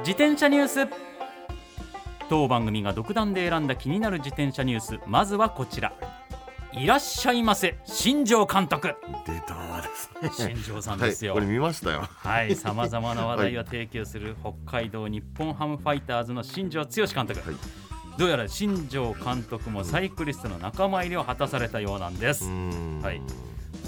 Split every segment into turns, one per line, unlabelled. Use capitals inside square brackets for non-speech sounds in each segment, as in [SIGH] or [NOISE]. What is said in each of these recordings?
自転車ニュース。当番組が独断で選んだ気になる自転車ニュース。まずはこちら。いらっしゃいませ。新庄監督。
出たですね。
新庄さんですよ。
はい、これ見ましたよ。
はい、さまざまな話題を提供する北海道日本ハムファイターズの新庄剛志監督、
はい。
どうやら新庄監督もサイクリストの仲間入りを果たされたようなんです、はい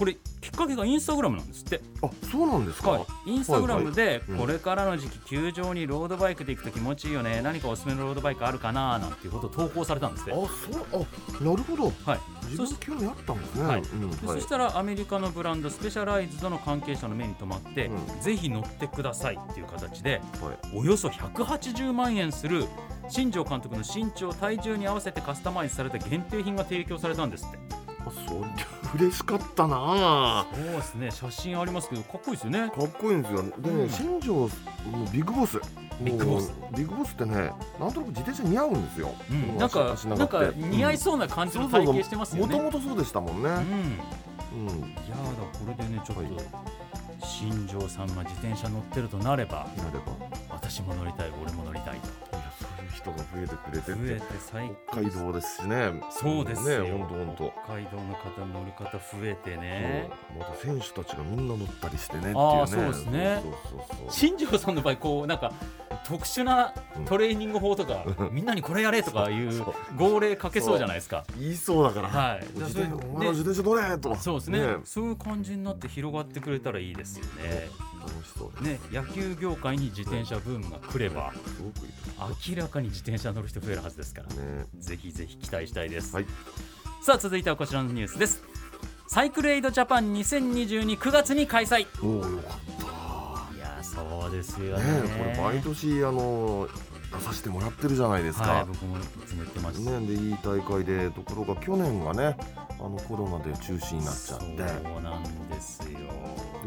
これきっかけがインスタグラムなんですって、
あそうなんですか、
はい、インスタグラムで
うん。
これからの時期球場にロードバイクで行くと気持ちいいよね。何かおすすめのロードバイクあるかな？なんていうことを投稿されたんですって。
あそう。あなるほど。
はい。
自
そし
分興味あったんですね、
はい。
うん。
でそしたらアメリカのブランドスペシャライズドの関係者の目に留まって、
う
ぜひ乗ってくださいっていう形で
はい。
およそ180万円する新庄監督の身長体重に合わせてカスタマイズされた限定品が提供されたんですって。
あそりゃ嬉しかったな。あ
そうですね。写真ありますけどかっこいいですよね。
かっこいいんですよ。でね、
うん。
新庄もうビッグボス。
ビッグボス。
ビッグボスってねなんとなく自転車似合うんですよ、
うん。なんかなんか似合いそうな感じの体型してますよね。
もともとそう。でしたもんね、
うん。いや
うん
ーだこれでねちょっと、
はい。
新庄さんが自転車乗ってるとなれば
やれば。
私も乗りたい俺も乗りたいと
人が増えてくれて
増えて最
北海道ですしね。
そうですよ、
ね本当本当
北海道の方乗る方増えてね。
また選手たちがみんな乗ったりしてねっていうね。
そうですね。
そうそうそうそう。
新庄さんの場合こうなんか特殊なトレーニング法とか、みんなにこれやれとかいう号令かけそうじゃないですか。
言いそうだから、
はい。
自転車乗れと
そうですね。そういう感じになって広がってくれたらいいですよね。
楽しそうで
ね野球業界に自転車ブームが来れば
すすごくいいと
明らかに自転車乗る人増えるはずですから、
ね
ぜひぜひ期待したいです。
はい
さあ続いてはこちらのニュースです。サイクルエイドジャパン20229月に開催。
おおよかった
いやそうですよ
ね
ね。
えこれ毎年あの出させてもらってるじゃないですか、
はい僕もいつも言ってました。
ね、でいい大会でところが去年がねあのコロナで中止になっちゃって。で
そうなんですよ。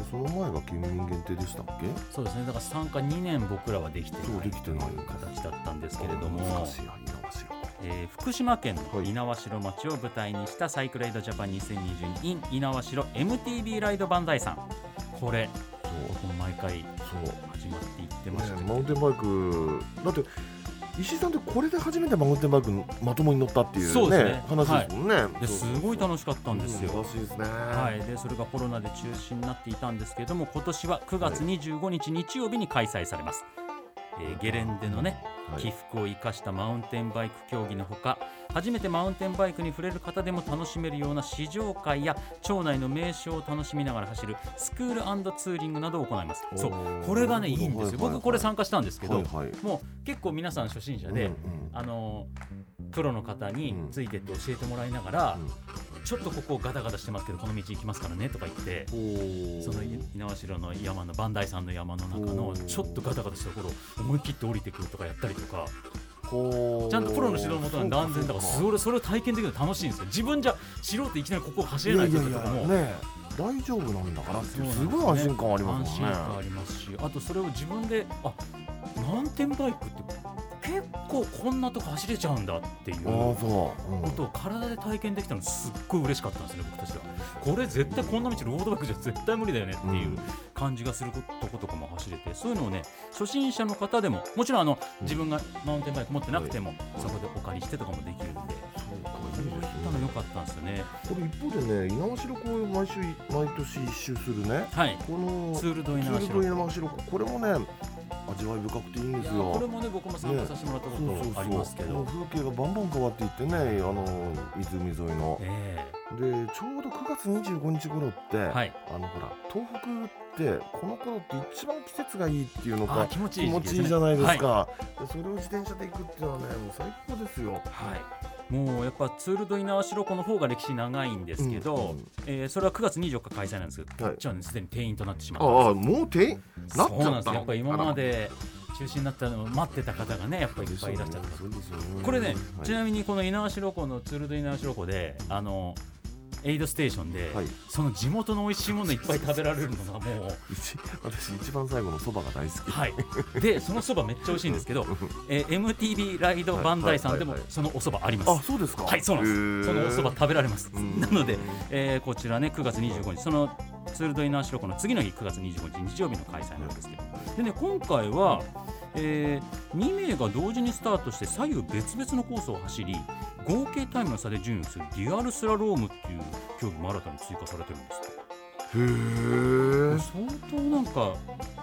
その前が県民限定でしたっけ？
そうですね。だから参加2年僕らはできてない
できてない
という形だったんですけれども。えー福島県の
はい。
猪苗代町を舞台にしたサイクルエイドジャパン2022 in 猪苗代 MTB ライド万代さん。これ僕も毎回始まって言ってました
ね。マウンテンバイクだって石井さんってこれで初めてマウンテンバイクまともに乗ったっていうね
そうですね。
話ですもんね、
ですごい楽しかったんですよ。
うん楽しいですね。
はい、でそれがコロナで中止になっていたんですけれども今年は9月25日日曜日に開催されます、えーゲレンデのね
はい。
起伏を生かしたマウンテンバイク競技のほか初めてマウンテンバイクに触れる方でも楽しめるような試乗会や町内の名所を楽しみながら走るスクールツーリングなどを行います。そうこれがねいいんですよ。僕これ参加したんですけど、
はいはい。
もう結構皆さん初心者で、
うんうん
あのプロの方についてって教えてもらいながら、ちょっとここガタガタしてますけどこの道行きますからねとか言ってその猪苗代の山の磐梯山の山の中のちょっとガタガタしたところ思い切って降りてくるとかやったりとか。ちゃんとプロの指導のもとなんで安全だか。ら
そ
れそれを体験できるの楽しいんですよ。自分じゃ素人いきなりここを走れないと
いやいや
かとかも
ね大丈夫なんだから。っていうすごい安心感ありますもんね。
安心感ありますしあとそれを自分であマウンテンバイクって結構こんなとこ走れちゃうんだっていうことを体で体験できたのすっごい嬉しかったんですね僕たちはこれ絶対こんな道ロードバイクじゃ絶対無理だよねっていう
うん。
感じがするとことかも走れてそういうのをね初心者の方でももちろんあの自分がマウンテンバイク持ってなくても、そこでお借りしてとかもできるんで
そう
の良
ね
かったんですよね。
これ一方でね猪苗代湖を毎週毎年一周するね。
はい。
この
ツールド猪苗代
これもね味わい深くていいんですよ。
これもね僕も参加させてもらったこ
そうそうそう
とありますけど、
もう風景がバンバン変わっていってねあの湖沿いの。
え
でちょうど9月25日頃って、
えはい。
あのほら東北ってこの頃って一番季節がいいっていうのか
あ気持ちいいね。
じゃないです
はい。
それを自転車で行くっていうのはねもう最高ですよ。
はい、もうやっぱツール・ド・猪苗代湖の方が歴史長いんですけど、
うんうん
えーそれは9月24日開催なんですけど、
はい。
こっちはねすでに定員となってしまった
ああもう定員なっちゃった
そうなんですやっぱり今まで中止になったのを待ってた方がねやっぱりいっぱいいらっしゃった。これね、
はい。
ちなみにこの猪苗代湖のツール・ド・猪苗代湖であのエイドステーションで、
はい。
その地元の美味しいものいっぱい食べられるのがもう
一 [LAUGHS] 私一番最後のそばが大好き。
はい。でそのそばめっちゃ美味しいんですけど、えー MTV ライドバンダイさんでも
はいはいはい
そのおそばあります、
あそうですか。
はいそうなんです。そのおそば食べられます。
うん。
なので、えーこちらね9月25日そのツール・ド・イナーシロコの次の日9月25日日曜日の開催なんですけど。でね今回は、え2名が同時にスタートして左右別々のコースを走り合計タイムの差で順位をするデュアルスラロームっていう競技も新たに追加されてるんですって。
へえ。
相当なんか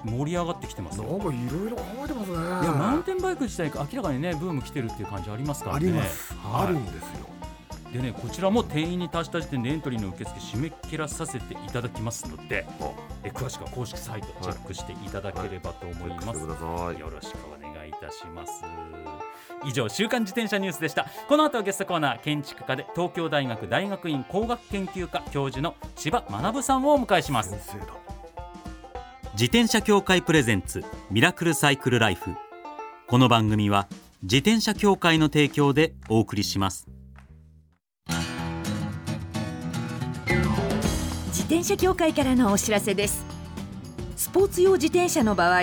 盛り上がってきてますよ
なんかいろいろ考えてますね。
いやマウンテンバイク自体明らかにねブーム来てるっていう感じありますからね。
あります、
はい。
あるんですよ。
でねこちらも定員に達した時点でエントリーの受付締め切らさせていただきますので
あ
え詳しくは公式サイトチェックしていただければと思います、
してください。
よろしくお願いいたします。以上週刊自転車ニュースでした。この後はゲストコーナー建築家で東京大学大学院工学研究科教授の千葉学さんをお迎えします。
先生だ
自転車協会プレゼンツミラクルサイクルライフ。この番組は自転車協会の提供でお送りします。
自転車協会からのお知らせです。スポーツ用自転車の場合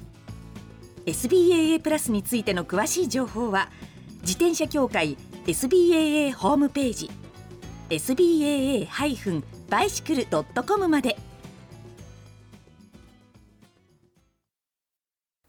SBAA プラスについての詳しい情報は自転車協会 SBAA ホームページ SBAA-bicycle.com まで。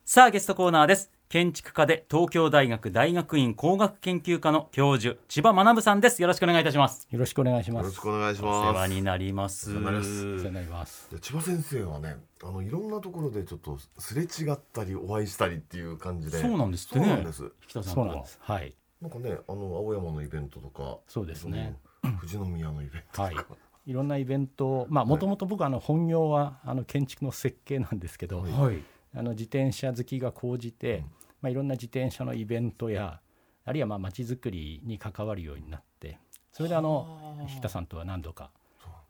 さあゲストコーナーです。建築家で東京大学大学院工学研究科の教授千葉学さんです。よろしくお願いいたします。
よろしくお願いし
よろ
ます。
しくお願いし
お
ます。
世話になります
お世話になります。
お世話になります。
で千葉先生はねあのいろんなところでちょっとすれ違ったりお会いしたりっていう感じで。
そうなんですってね。
そうなんです。
引田さんとは。
そうなんです。はい。
なんかねあの青山のイベントとか。
そうですね。
富士宮のイベントとか、
はい。いろんなイベント、まあもともと僕はあの本業はあの建築の設計なんですけど、
はい
はい。
あの自転車好きが高じて、
うん
まあいろんな自転車のイベントやあるいはまあ街づくりに関わるようになって、それであの引田さんとは何度か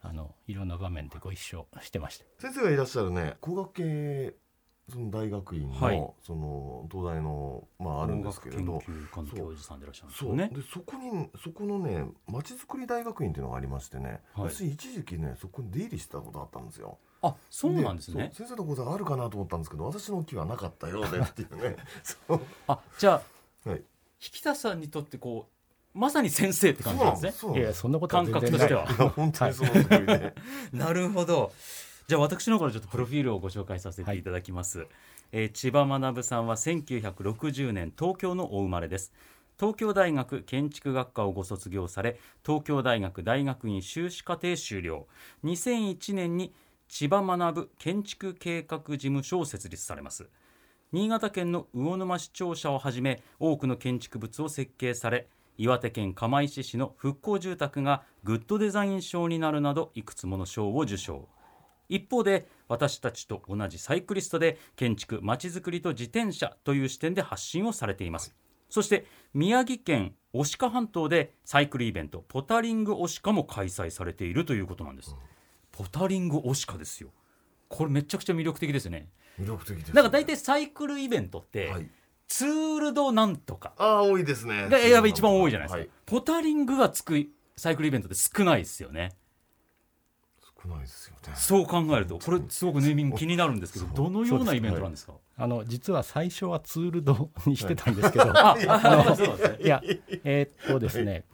あのいろんな場面でご一緒してました。
先生がいらっしゃるね工学系その大学院の、
はい。
その東大のまああるんですけれど
研究科の教授さんでいらっしゃるんですよね。
でそこにそこのねまちづくり大学院っていうのがありましてね、
はい。
私一時期ねそこに出入りしてたことあったんですよ
あそうなんですね。
先生の講座があるかなと思ったんですけど私の木はなかったようでっていうね。[LAUGHS] そう。
あじゃあ
はい。
引田さんにとってこうまさに先生って感じなんですね。
そ
いやそんなことは全然
感覚としては。
本当にその通りで、[LAUGHS]
なるほど。じゃあ私の方からちょっとプロフィールをご紹介させていただきます。えー千葉学さんは1960年東京のお生まれです。東京大学建築学科をご卒業され、東京大学大学院修士課程修了。2001年に千葉学建築計画事務所を設立されます。新潟県の魚沼市庁舎をはじめ多くの建築物を設計され岩手県釜石市の復興住宅がグッドデザイン賞になるなどいくつもの賞を受賞一方で私たちと同じサイクリストで建築まちづくりと自転車という視点で発信をされていますそして宮城県牡鹿半島でサイクルイベントポタリング牡鹿も開催されているということなんです、ポタリング牡鹿ですよ。これめちゃくちゃ魅力的ですね。
魅力的です、ね、
なんか大体サイクルイベントって、
はい。
ツールドなんとか。
ああ多いですね。
がやっぱ一番多いじゃないですか、
はい。
ポタリングがつくサイクルイベントって少ないですよね。
くないですよね。
そう考えるとこれすごくネーミング気になるんですけどどのようなイベントなんですか？
あの実は最初はツールドにしてたんですけど、
ああそうなんですね。
いやえーっとですね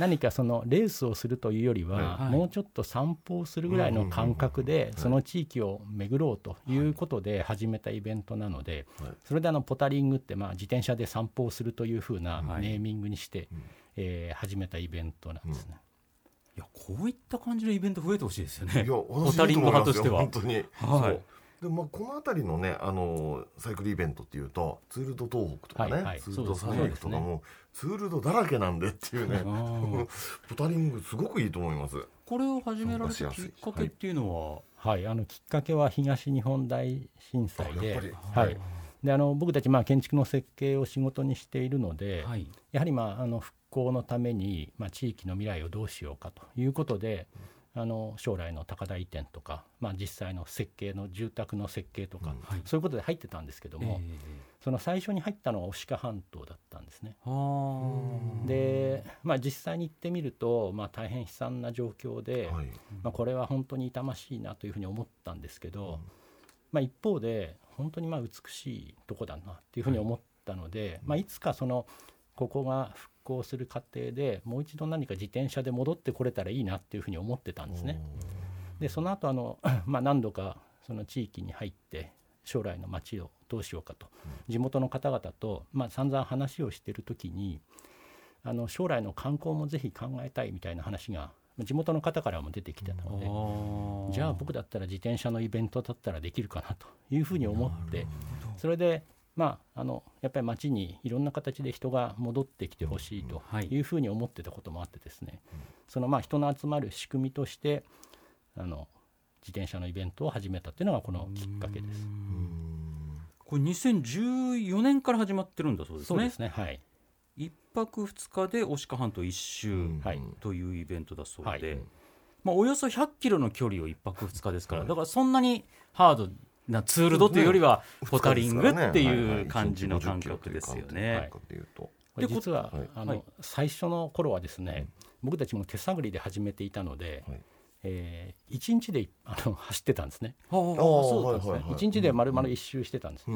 何かそのレースをするというよりは、
はい。
もうちょっと散歩をするぐらいの感覚で、
い
その地域を巡ろうということで始めたイベントなので、
はい。
それであのポタリングってまあ自転車で散歩をするというふうな
はい。
ネーミングにして、えー始めたイベントなんですね。
いやこういった感じのイベント増えてほしいですよね。
いや
ポ
私
タリング派としては。
本当に、
はい。
そう。でまあこの辺りのねあのサイクルイベントっていうとツールド東北とかね、
はい。はい。
ツールド
そうですね。
三陸とかも、ツールドだらけなんでっていうね。
うん
ポタリングすごくいいと思います。
これを始められたきっかけっていうの
は？い、あのきっかけは東日本大震災で
あやっぱり、
はい、であの僕たちまあ建築の設計を仕事にしているので、
は、はい、
やはりまああの復興のために、まあ、地域の未来をどうしようかということで、あの将来の高台移転とか、まあ、実際の設計の住宅の設計とか、
はい。
そういうことで入ってたんですけども、その最初に入ったのは牡鹿半島だったんですね。
はあ
で、まあ、実際に行ってみると、まあ、大変悲惨な状況で、
はい。
まあ、これは本当に痛ましいなというふうに思ったんですけど、まあ、一方で本当にまあ美しいとこだなっていうふうに思ったので、い。まあ、いつかそのここが復興する過程でもう一度何か自転車で戻ってこれたらいいなっていうふうに思ってたんですね。でその後あのまあ何度かその地域に入って将来の街をどうしようかと。地元の方々とまあ散々話をしている時にあの将来の観光もぜひ考えたいみたいな話が地元の方からも出てきてたのでじゃあ僕だったら自転車のイベントだったらできるかなというふうに思ってそれでまああのやっぱり街にいろんな形で人が戻ってきてほしいと
はい。
いうふうに思ってたこともあってですね。そのまあ人の集まる仕組みとしてあの自転車のイベントを始めたっていうのがこのきっかけです。
これ2014年から始まってるんだそうですね。
そうですねはい。
一泊二日で牡鹿半島一周
はい。
というイベントだそうで、
はい。
まあ、およそ100キロの距離を一泊二日ですから、だからそんなにハードなツールドというよりはポタリングっていう感じの感覚ですよね。
ってい。うと
これ
でこ
実は、
はい。
あの
はい。
最初の頃はですね、僕たちも手探りで始めていたので、
はい。
えー一日であの走ってたんですね。
ああそうですね。
はいはい
一日で丸々一周してたんです。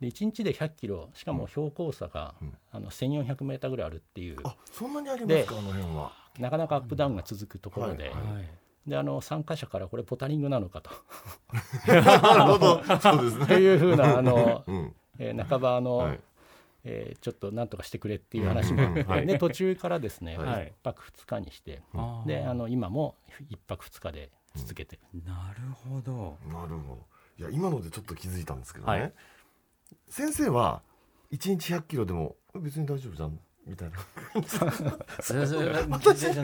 で一日で100キロしかも標高差が、あの1400メーターぐらいあるっていう。
あそんなにありますか？あの辺は。
なかなかアップダウンが続くところで、であの参加者からこれポタリングなのかと。
なるほど。そうですね。
いうふうなあの、
うん。
えー半ばあの、
はい。
えーちょっとなんとかしてくれっていう話があって、で途中からですね、
はい。
1泊2日にして、であの今も1泊2日で続けて。る、
なるほど。
なるほど。いや今のでちょっと気づいたんですけどね、
はい。
先生は1日100キロでも別に大丈夫じゃんみたいな。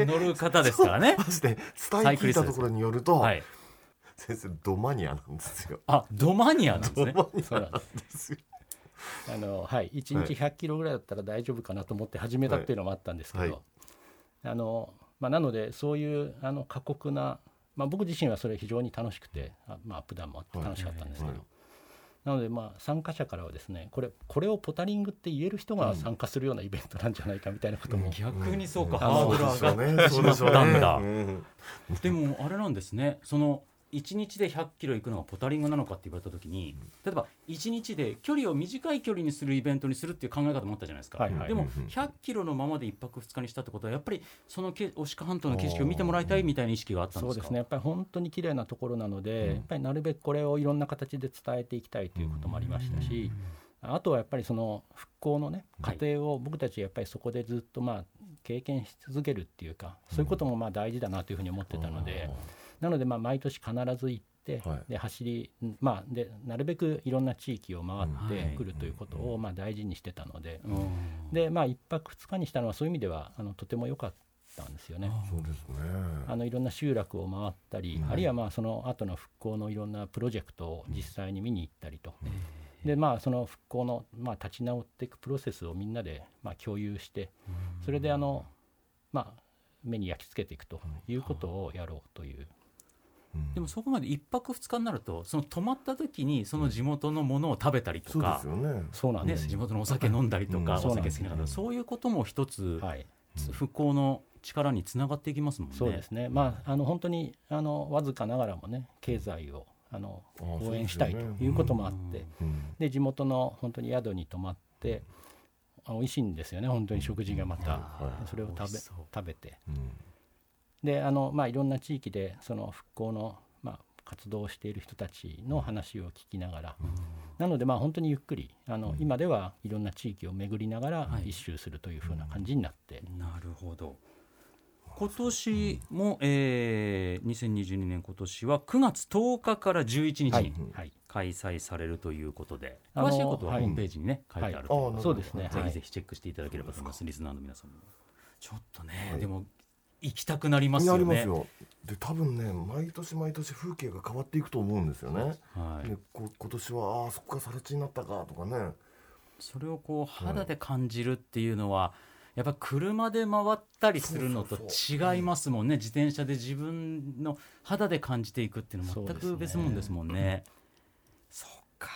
乗る方ですからね [LAUGHS]
マ。ジで伝え聞いたところによると、
はい。
先生ドマニアなんですよ。
あドマニアなんですね。
そうなんです
よ
あの、はい、1日100キロぐらいだったら大丈夫かなと思って始めたっていうのもあったんですけど、
はいはい。
あのまあ、なのでそういうあの過酷な、まあ、僕自身はそれ非常に楽しくてあ、まあ、アップダウンもあって楽しかったんですけど、
はい
なのでまあ参加者からはですねこれこれをポタリングって言える人が参加するようなイベントなんじゃないかみたいなことも、
逆にそうか、
ん
ハードル上がってし
そう
まったんだ。
うん。
でもあれなんですね。その1日で100キロ行くのがポタリングなのかって言われた時に例えば1日で距離を短い距離にするイベントにするっていう考え方もあったじゃないですか、
はいはい。
でも
うんうん
100キロのままで1泊2日にしたってことはやっぱりそのけ牡鹿半島の景色を見てもらいたいみたいな意識があったんですか？
そうですね。やっぱり本当に綺麗なところなので、やっぱりなるべくこれをいろんな形で伝えていきたいということもありましたし、あとはやっぱりその復興のね過
はい。
程を僕たちやっぱりそこでずっとまあ経験し続けるっていうか、そういうこともまあ大事だなというふうに思ってたので、なのでまあ毎年必ず行って、
はい。
で走りまあでなるべくいろんな地域を回
はい。
ってくるということをまあ大事にしてたので、
うん。
でまあ1泊2日にしたのはそういう意味ではあのとても良かったんですよね。
そうですね。
あのいろんな集落を回ったり、あるいはまあその後の復興のいろんなプロジェクトを実際に見に行ったりと、でまあその復興のまあ立ち直っていくプロセスをみんなでまあ共有して、それであのまあ目に焼き付けていくということをやろうという。
でもそこまで1泊2日になるとその泊まった時にその地元のものを食べたりと
そうで
か
す、よね。
ね、
そうなんです。よ。
地元のお酒飲んだりとか、
うん。
お酒好きな方、そういうことも一つ、
はい。
復興の力につながっていきますもんね。
そうですね、まあ、あの本当にあのわずかながらもね経済をあの応援したいということもあって、
うん。
で地元の本当に宿に泊まってあ美味しいんですよね。本当に食事がまた、
はい
それを食べ食べて。
うん
であの、まあ、いろんな地域でその復興の、まあ、活動をしている人たちの話を聞きながら、なのでまあ本当にゆっくりあの、今ではいろんな地域を巡りながら
はい。
一周するというふうな感じになって、
なるほど。今年も、えー、2022年今年は9月10日から11日
はい
に
はい。
開催されるということで、詳しいことは
はい。
ホームページにね、書いてあると
はい。
うこと
そうですね。はい
ぜひぜひチェックしていただければと思います、リスナーの皆さんも。ちょっとね、でも行きたくなりますよ
な
ね
よ。で多分ね毎年毎年風景が変わっていくと思うんですよね。
はい。
でこ今年はああそこが更地になったかとかね。
それをこう肌で感じるっていうのは、やっぱ車で回ったりするのと違いますもんね。自転車で自分の肌で感じていくっていうのは全く別物ですもんね。そっか。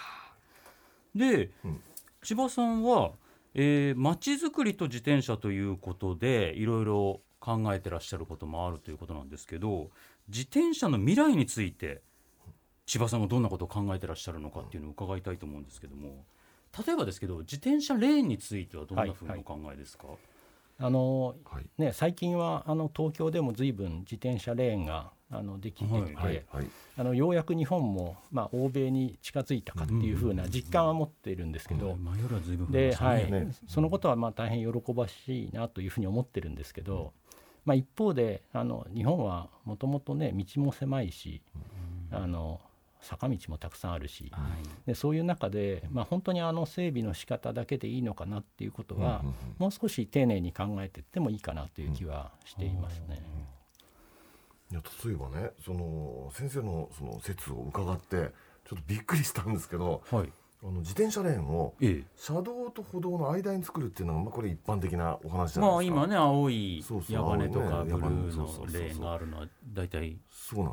で、
うん。
千葉さんはえー、街づくりと自転車ということでいろいろ考えてらっしゃることもあるということなんですけど自転車の未来について千葉さんがどんなことを考えてらっしゃるのかっていうのを伺いたいと思うんですけども例えばですけど自転車レーンについてはどんなふうにお考えですか、
あの
はい。
ね、最近はあの東京でも随分自転車レーンがあのできてきて、
はい
はいはい。
あのようやく日本も、まあ、欧米に近づいたかっていうふうな実感は持っているんですけど、で、はい。
ね。
そのことはまあ大変喜ばしいなというふうに思ってるんですけど、まあ、一方であの日本はもともとね道も狭いし、あの坂道もたくさんあるし、
はい。
でそういう中で、まあ、本当にあの整備の仕方だけでいいのかなっていうことは、
うんうん
もう少し丁寧に考えていってもいいかなという気はしていますね。
いや例えばねその先生のその説を伺ってちょっとびっくりしたんですけど
はい
あの自転車レーンを
え
車道と歩道の間に作るっていうのが、まあ、これ一般的なお話じ
え、
ゃないですか。
まあ今ね青い矢羽とかブルーのレーンがあるのは大体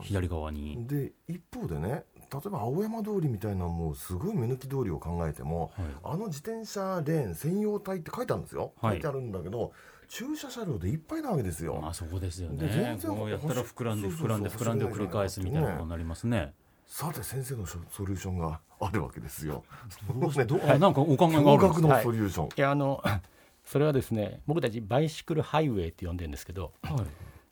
左側に、
で一方でね例えば青山通りみたいなもうすごい目抜き通りを考えても
はい。
あの自転車レーン専用帯って書いてあるんですよ、
はい。
書いてあるんだけど駐車車両でいっぱいなわけですよ、
まあそこですよ
で
ね
全然
こうやったら膨らんで膨らんで膨らんでを繰り返すみたいなことになりますね。
さて先生のソソリューションがあるわけですよ。
どうしてどうあなんかお考えがあるん
のソリューション、
いやあの [LAUGHS] それはですね僕たちバイシクルハイウェイって呼んでるんですけど
はい。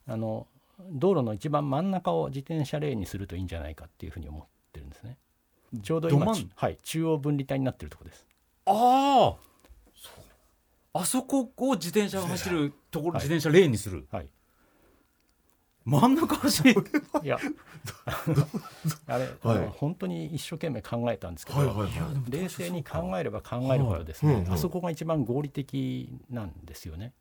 あの道路の一番真ん中を自転車レーンにするといいんじゃないかっていうふうに思ってるんですね。ちょうど今はい、中央分離帯になってるところです。
あああそこを自転車が走るところ、
はい。
自転車レーンにする。
はい、
真ん中走る
いやあれ、あの本当に一生懸命考えたんですけど、
はいはいはい。
冷静に考えれば考えるほどですね、
はいうんうん。
あそこが一番合理的なんですよね。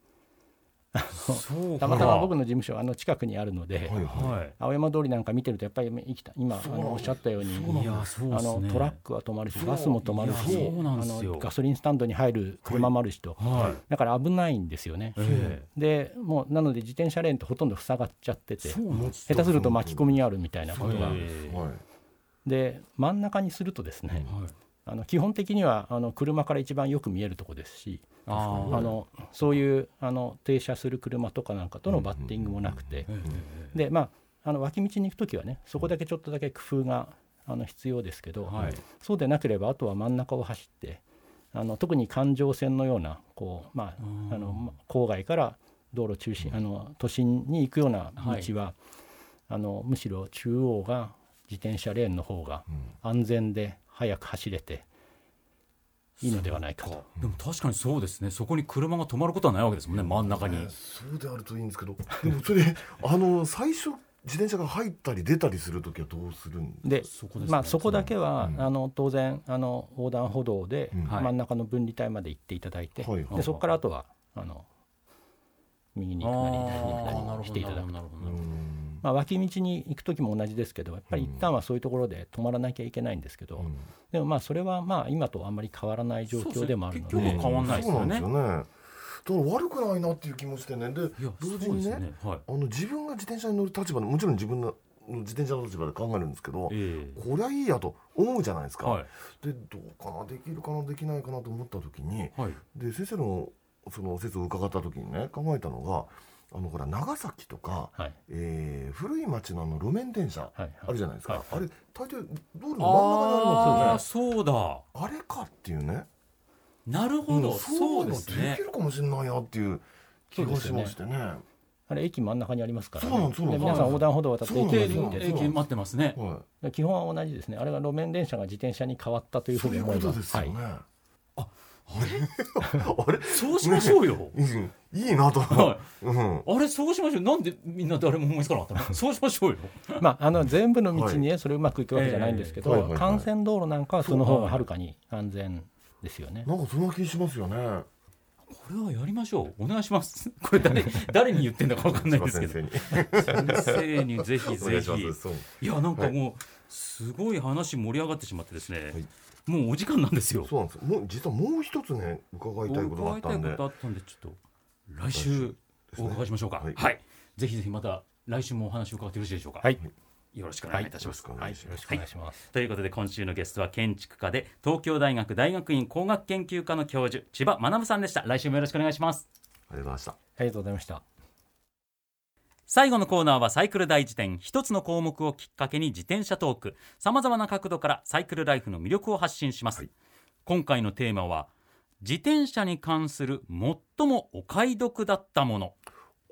たまたま僕の事務所はあの近くにあるので、
はいはい。
はい
青山通りなんか見てるとやっぱり生きた今あのおっしゃったようにあのトラックは止まるしバスも止まるしあのガソリンスタンドに入る車もあるしと、
はい。
だから危ないんですよね。
え
でもうなので自転車レーンってほとんど塞がっちゃってて下手すると巻き込みにあるみたいなことが。で真ん中にするとですね、
はい。
あの基本的にはあの車から一番よく見えるとこですし
あ
のそういうあの停車する車とかなんかとのバッティングもなくて。
ええ
でまああの脇道に行く時はねそこだけちょっとだけ工夫があの必要ですけど、
はい。
そうでなければあとは真ん中を走ってあの特に環状線のようなこう、まあ、あのま郊外から道路中心あの都心に行くような道は、あのむしろ中央が自転車レーンの方が安全で速く走れていいのではないかと。
でも確かにそうですね。そこに車が止まることはないわけですもんね。真ん中に、
ねそうであるといいんですけど。でもそれで [LAUGHS] あの最初自転車が入ったり出たりする時はどうするんです
で
そこですね。
まあ、そこだけは、
うん。
あの当然あの横断歩道で
うん。
はい。
真ん中の分離帯まで行っていただいて、
はい
でそこからあとはあの右に行くなり左に行くなりしていただくと。
なるほど
う
なるほど。
ん
まあ、脇道に行く時も同じですけどやっぱり一旦はそういうところで止まらなきゃいけないんですけど、
うん。
でもまあそれはまあ今とあんまり変わらない状況でもあるので。
そうですね結局変わんないですよね。
そうなんですよね。だから悪くないなっていう気もしてね。で同時にね
ね。はい。
あの自分が自転車に乗る立場でもちろん自分の自転車の立場で考えるんですけど
ええ。
こりゃいいやと思うじゃないですか、
はい。
でどうかなできるかなできないかなと思った時に
はい。
で先生のその説を伺った時にね考えたのがあのほら長崎とか、
はい。
えー古い町のあの路面電車
はいはい。
あるじゃないですか、
はい
あれ大抵道路の真ん中にあり
ああ
ますよね
そうだ。
あれかっていうね。
なるほど、
うん
そうですね。
できるかもしれないなっていう気がしましてね。
あれ駅真ん中にありますから、
そうなんですそう
皆さん横断歩道を渡って行って
そうなん
駅待ってますね。
はい。
基本は同じですね。あれが路面電車が自転車に変わったというふ
そうういうこ
に思います
とですよね、
はい。
あ [LAUGHS] れ？
そうしましょうよ、[LAUGHS]
うん。いいなと、
は
うん、
あれそうしましょう。なんでみんな誰も思いつかなかったの？[LAUGHS] そうしましょうよ。
まあ、あの全部の道にね、それうまくいくわけじゃないんですけど、幹線道路なんかはその方がはるかに安全ですよね。
なんかそんな気しますよね
これはやりましょう。お願いします。[LAUGHS] これ誰 [LAUGHS] 誰に言ってんだか分かんないですけど。
先生に。
先生にぜひぜひ。いやなんかもうすごい話盛り上がってしまってですね、
はい。
もうお時間なんですよ。
そうなんです。もう実はもう一つね伺いたいことがあったんで。
伺いたいことあったんでちょっと来週お伺いしましょうか。
は
はい。い、ぜひぜひまた来週もお話を伺ってよろしいでしょうか。
はい、
よろしくお願いい。たします、
よろしくお願いします。
よろしくお願いします。
ということで今週のゲストは建築家で東京大学大学院工学研究科の教授千葉学さんでした。来週もよろしくお願いします。
ありがとうございました。
ありがとうございました。
最後のコーナーはサイクル大辞典一つの項目をきっかけに自転車トーク。さまざまな角度からサイクルライフの魅力を発信します、
はい。
今回のテーマは自転車に関する最もお買い得だったもの。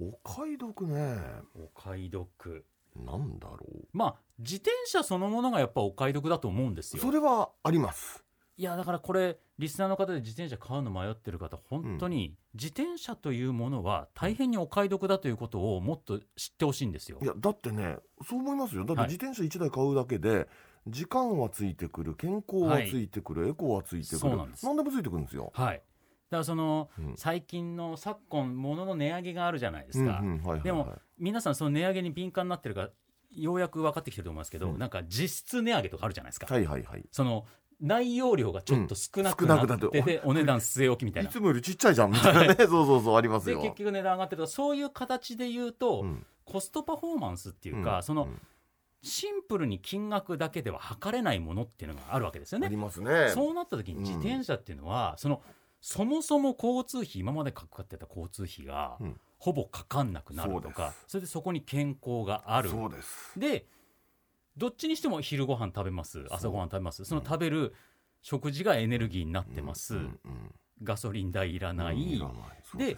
お買い得ね。
お買い得
なんだろ
まあ自転車そのものがやっぱお買い得だと思うんですよ。
うそれはあります。
いやだからこれリスナーの方で自転車買うの迷ってる方本当に自転車というものは大変にお買い得だということをもっと知ってほしいんですよ。
いやだってねそう思いますよ。だって
はい。
自転車1台買うだけで、時間はついてくる健康はついてくる、エコはつい。てくる
そうなんです。
何でもついてくるんですよ。
はい。だからその、
うん。
最近の昨今物の値上げがあるじゃないですか、でも皆さんその値上げに敏感になってるからようやく分かってきてると思いますけど、
うん。
なんか実質値上げとかあるじゃないですか、
はいはいはい。
その内容量がちょっと少なく
うん。
なっ
てて
てお値段据え置きみたい
い
な
つもよりちっちゃいじゃんみたいなね。そうそうそうありますよ。
で結局値段上がってるとかそういう形で言うと、
うん。
コストパフォーマンスっていうか、
うん。
その
うん。
シンプルに金額だけでは測れないものっていうのがあるわけですよね。
あり。ますね。
そうなった時に自転車っていうのは、そのそもそも交通費今までかかってた交通費が、
うん。
ほぼかかんなくなるとかそれでそこに健康がある。
そうです。
でどっちにしても昼ご飯食べます。朝ご飯食べます。その食べる食事がエネルギーになってます、ガソリン代いらない、で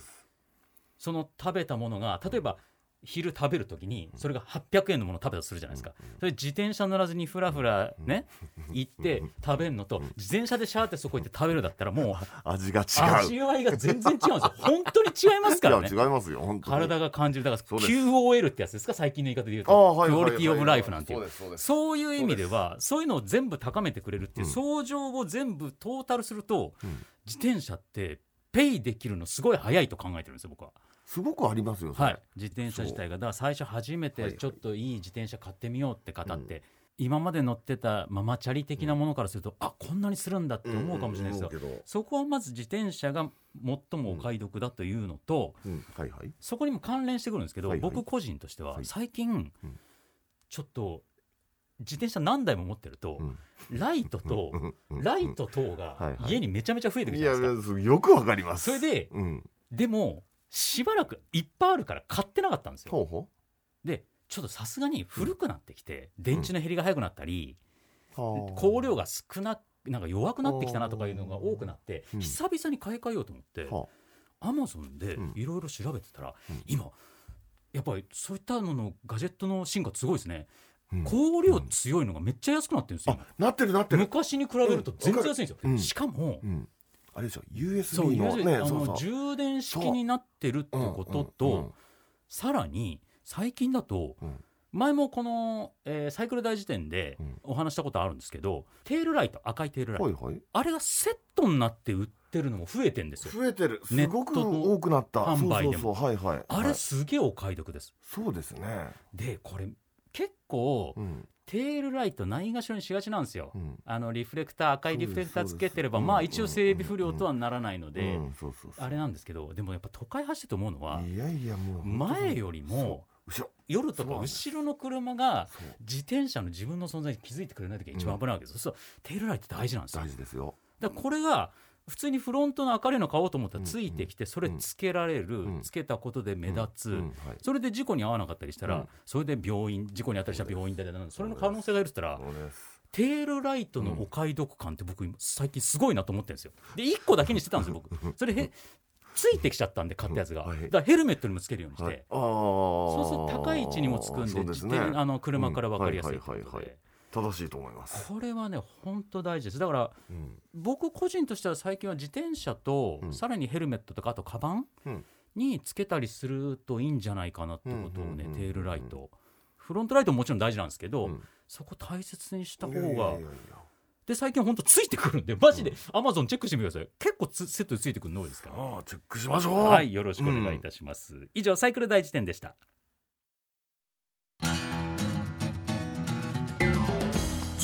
その食べたものが例えば昼食べる時にそれが800円のものを食べたとするじゃないですか、それ自転車乗らずにふらふらね、行って食べるのと自転車でシャーってそこ行って食べるだったらもう
味が違う。
味わいが全然違うんですよ。[LAUGHS] 本当に違いますからね。
違いますよ本当に。
体が感じるだから QOL ってやつですか？最近の言い方で言う
あ
とクオリティオブライフなんていう。
そう
いう意味ではそういうのを全部高めてくれるっていう
うん。
相乗を全部トータルすると
うん。
自転車ってペイできるのすごい早いと考えてるんですよ僕は。
すごくありますよ
はい、自転車自体がだから最初初め
はいはい
てちょっといい自転車買ってみようって方って、今まで乗ってたママチャリ的なものからすると、あこんなにするんだって思うかもしれないですよ、
うんうん思うけど。
そこはまず自転車が最もお買い得だというのと、
うん。はいはい。
そこにも関連してくるんですけど、
はいはい。
僕個人としては
はい。
最近、
うん。
ちょっと自転車何台も持ってると、
うん。
ライトと、
うんうん
ライト等が
はいはい。
家にめちゃめちゃ増えてくる
い
じゃないですか。
やいやよくわかります。
それで
うん。
でもしばらくいっぱいあるから買ってなかったんですよ。
ほ
でちょっとさすがに古くなってきて、電池の減りが早くなったり、
うはあ。
光量が少ななんか弱くなってきたなとかいうのが多くなって、
うん。
久々に買い替えようと思って、
は
アマゾンで
うん。
いろいろ調べてたら、
うん。
今やっぱりそういったののガジェットの進化すごいですね、
うん。
光量強いのがめっちゃ安くなってるんですよ、
あなってるなってる。
昔に比べると全然安いんですよ、
うん。
しかも、
うんあれでしょ USB の
USB あの
ねそうそう。
充電式になってるってことと、
う。んうん。うん。
さらに最近だと、
うん。
前もこの、えーサイクル大辞典で
うん。
お話したことあるんですけど、テールライト赤いテールライト、
はいはい。
あれがセットになって売ってるのも増えてんですよ。
増えてる。すごく多くなった。
販売でも。あれ
はい
すげえお買い得です、
そうですね。
でこれ結構、
うん
テールライトないがしろにしがちなんですよ、
うん。
あのリフレクター赤いリフレクターつけてればまあ一応整備不良とはならないので、
うんそうそうそう。
あれなんですけどでもやっぱ都会走ってて思うのはい
やいやもう
前よりも夜とか後ろの車が
そう。
自転車の自分の存在に気づいてくれない時が一番危ないわけです、そう。するとテールライト大事なんですよ。
大事ですよ。
だこれが普通にフロントの明るいの買おうと思ったらついてきてそれつけられる、
うん。
つけたことで目立つ、それで事故に遭わなかったりしたら、
うん。
それで病院事故に遭ったりしたら病院でそれの可能性がいるって言ったらテールライトのお買い得感って僕今最近すごいなと思ってるんですよ。で1個だけにしてたんですよ僕。それへついてきちゃったんで買ったやつが、だからヘルメットにもつけるようにして、そうすると高い位置にもつくんであの車から分かりやすいい
正しいと思います、
これはね本当大事です。だから
うん。
僕個人としては最近は自転車と、
うん。
さらにヘルメットとかあとカバン
うん。
につけたりするといいんじゃないかなってことをね、
うんうんうんうん
テールライト。フロントライトももちろん大事なんですけど、
うん。
そこ大切にした方が。
いやいやいやいや
で最近本当ついてくるんでマジでアマゾンチェックしてみてください。結構つセットでついてくるの多いですから、
ああチェックしましょう。
はいよろしくお願いいたします、以上サイクル大辞典でした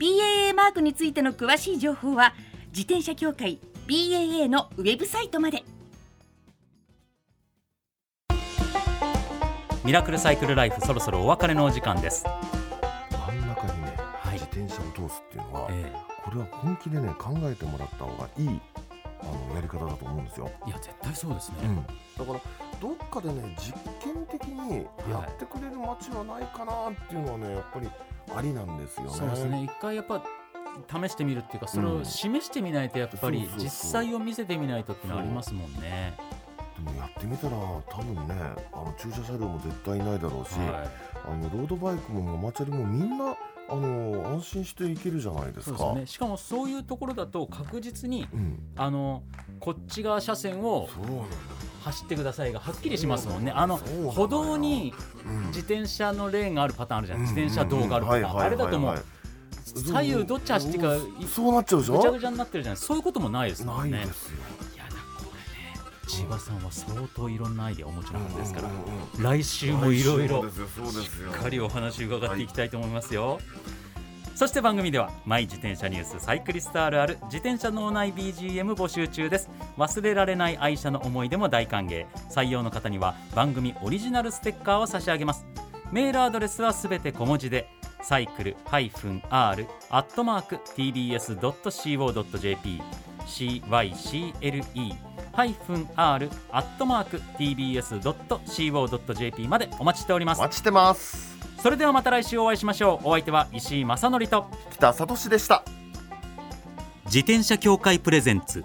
BAA マークについての詳しい情報は自転車協会 BAA のウェブサイトまで。
ミラクルサイクルライフそろそろお別れのお時間です、
真ん中にね、
はい。
自転車を通すっていうのは、
え
これは本気でね考えてもらった方がいいあのやり方だと思うんですよ、
えいや絶対そうですね、
だからどっかでね実験的にやってくれる街はないかなっていうのはねやっぱりありなんですよね。
そうですね一回やっぱ試してみるっていうかそれを示してみないとやっぱり実際を見せてみないとってのはありますもんね。
でもやってみたら多分ねあの駐車車両も絶対いないだろうし、
は
あのロードバイクもママチャリもみんなあの安心していけるじゃないで
い、
すか。
ね。しかもそういうところだと確実に
うん、
あのこっち側車線を
そうなんだよ
走ってくださいがはっきりしますもんね。あの歩道に
うん
自転車のレーンがあるパターンあるじゃない。自転車
うんうんうん
道があるパターン。
はいはいはいはい
あれだともう左右どっち走っていいか
そうなっちゃうでしょ？
ぐちゃぐちゃになってるじゃない。そういうこともないですも
なんい
ね。
ですよ。
いやだこれね千葉さんは相当いろんなアイデアをお持ちなはずですから来週もいろいろしっかりお話伺っていきたいと思いますよ、そして番組ではマイ自転車ニュースサイクリストあるある自転車脳内 BGM 募集中です忘れられない愛車の思い出も大歓迎。採用の方には番組オリジナルステッカーを差し上げます。メールアドレスはすべて小文字でサイクル -r アットマーク tbs.co.jp cycle -r アットマーク tbs.co.jp までお待ちしております。
お待ちしてます。
それではまた来週お会いしましょう。お相手は石井正則と
北里志でした。
自転車協会プレゼンツ